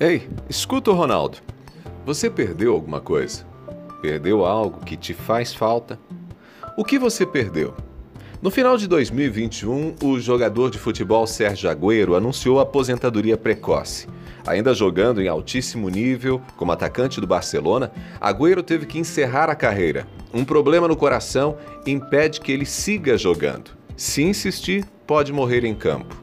Ei, escuta o Ronaldo. Você perdeu alguma coisa? Perdeu algo que te faz falta? O que você perdeu? No final de 2021, o jogador de futebol Sérgio Agüero anunciou aposentadoria precoce. Ainda jogando em altíssimo nível como atacante do Barcelona, Agüero teve que encerrar a carreira. Um problema no coração impede que ele siga jogando. Se insistir, pode morrer em campo.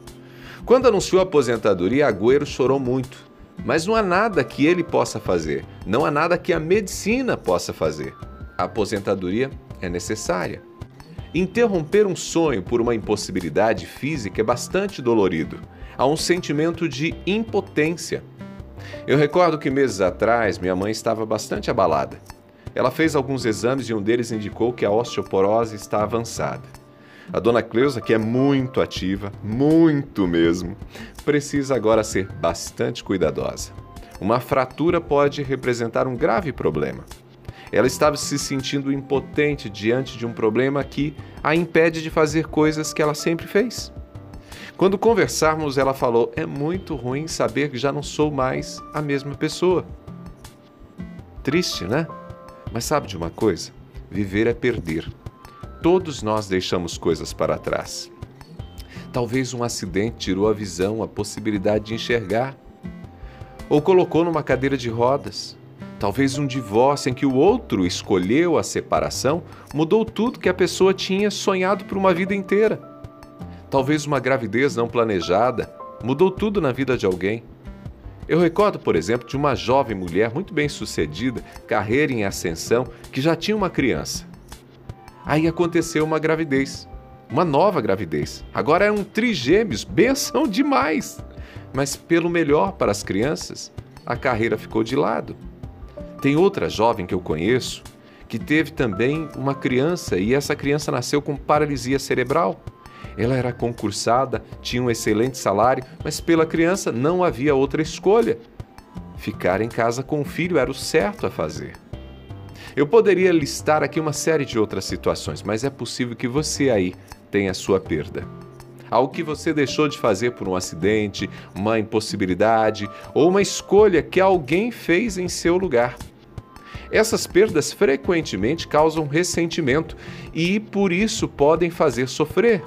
Quando anunciou a aposentadoria, Agüero chorou muito. Mas não há nada que ele possa fazer, não há nada que a medicina possa fazer. A aposentadoria é necessária. Interromper um sonho por uma impossibilidade física é bastante dolorido. Há um sentimento de impotência. Eu recordo que meses atrás minha mãe estava bastante abalada. Ela fez alguns exames e um deles indicou que a osteoporose está avançada. A dona Cleusa, que é muito ativa, muito mesmo, precisa agora ser bastante cuidadosa. Uma fratura pode representar um grave problema. Ela estava se sentindo impotente diante de um problema que a impede de fazer coisas que ela sempre fez. Quando conversarmos, ela falou: É muito ruim saber que já não sou mais a mesma pessoa. Triste, né? Mas sabe de uma coisa? Viver é perder. Todos nós deixamos coisas para trás. Talvez um acidente tirou a visão, a possibilidade de enxergar. Ou colocou numa cadeira de rodas. Talvez um divórcio em que o outro escolheu a separação mudou tudo que a pessoa tinha sonhado por uma vida inteira. Talvez uma gravidez não planejada mudou tudo na vida de alguém. Eu recordo, por exemplo, de uma jovem mulher muito bem sucedida, carreira em ascensão, que já tinha uma criança. Aí aconteceu uma gravidez, uma nova gravidez. Agora eram trigêmeos, benção demais! Mas pelo melhor para as crianças, a carreira ficou de lado. Tem outra jovem que eu conheço que teve também uma criança e essa criança nasceu com paralisia cerebral. Ela era concursada, tinha um excelente salário, mas pela criança não havia outra escolha. Ficar em casa com o filho era o certo a fazer. Eu poderia listar aqui uma série de outras situações, mas é possível que você aí tenha sua perda. Algo que você deixou de fazer por um acidente, uma impossibilidade ou uma escolha que alguém fez em seu lugar. Essas perdas frequentemente causam ressentimento e, por isso, podem fazer sofrer.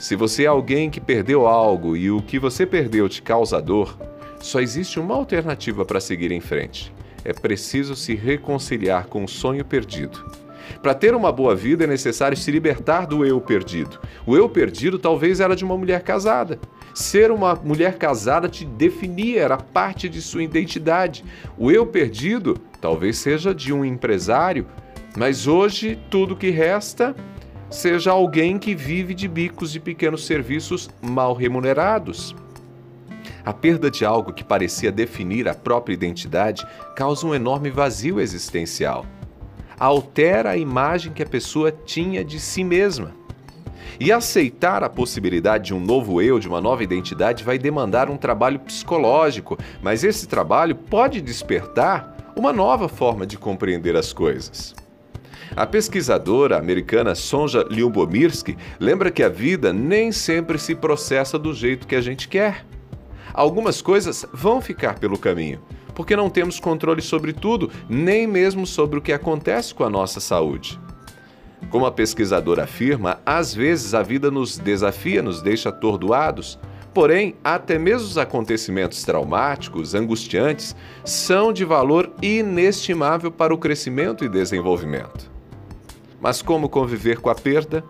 Se você é alguém que perdeu algo e o que você perdeu te causa dor, só existe uma alternativa para seguir em frente. É preciso se reconciliar com o sonho perdido. Para ter uma boa vida é necessário se libertar do eu perdido. O eu perdido talvez era de uma mulher casada. Ser uma mulher casada te definia, era parte de sua identidade. O eu perdido talvez seja de um empresário, mas hoje tudo que resta seja alguém que vive de bicos de pequenos serviços mal remunerados. A perda de algo que parecia definir a própria identidade causa um enorme vazio existencial. Altera a imagem que a pessoa tinha de si mesma. E aceitar a possibilidade de um novo eu, de uma nova identidade, vai demandar um trabalho psicológico, mas esse trabalho pode despertar uma nova forma de compreender as coisas. A pesquisadora americana Sonja Lyubomirsky lembra que a vida nem sempre se processa do jeito que a gente quer. Algumas coisas vão ficar pelo caminho, porque não temos controle sobre tudo, nem mesmo sobre o que acontece com a nossa saúde. Como a pesquisadora afirma, às vezes a vida nos desafia, nos deixa atordoados, Porém, até mesmo os acontecimentos traumáticos, angustiantes, são de valor inestimável para o crescimento e desenvolvimento. Mas como conviver com a perda?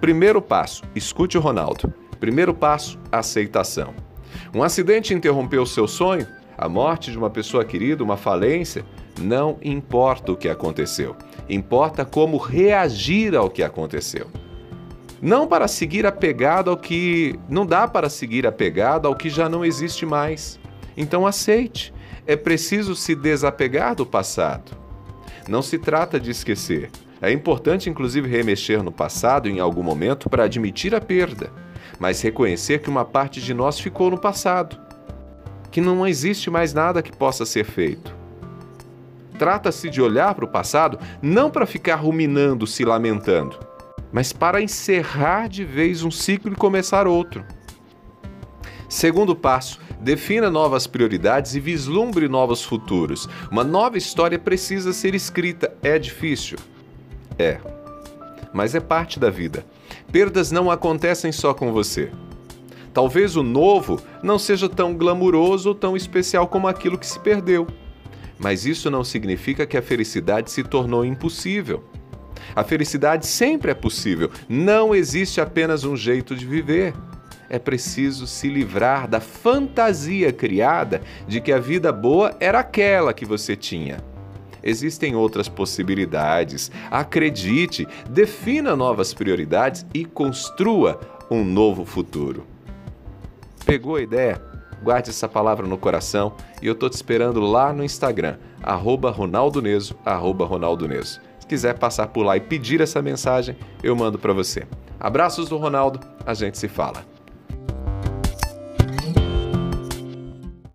Primeiro passo, escute o Ronaldo. Primeiro passo, aceitação. Um acidente interrompeu seu sonho? A morte de uma pessoa querida, uma falência? Não importa o que aconteceu. Importa como reagir ao que aconteceu. Não para seguir apegado ao que não dá para seguir apegado ao que já não existe mais. Então aceite. É preciso se desapegar do passado. Não se trata de esquecer. É importante, inclusive, remexer no passado em algum momento para admitir a perda, mas reconhecer que uma parte de nós ficou no passado, que não existe mais nada que possa ser feito. Trata-se de olhar para o passado não para ficar ruminando, se lamentando, mas para encerrar de vez um ciclo e começar outro. Segundo passo, Defina novas prioridades e vislumbre novos futuros. Uma nova história precisa ser escrita. É difícil? É. Mas é parte da vida. Perdas não acontecem só com você. Talvez o novo não seja tão glamuroso ou tão especial como aquilo que se perdeu. Mas isso não significa que a felicidade se tornou impossível. A felicidade sempre é possível, não existe apenas um jeito de viver. É preciso se livrar da fantasia criada de que a vida boa era aquela que você tinha. Existem outras possibilidades. Acredite, defina novas prioridades e construa um novo futuro. Pegou a ideia? Guarde essa palavra no coração e eu tô te esperando lá no Instagram, arroba Ronaldo Neso, arroba. Se quiser passar por lá e pedir essa mensagem, eu mando para você. Abraços do Ronaldo, a gente se fala.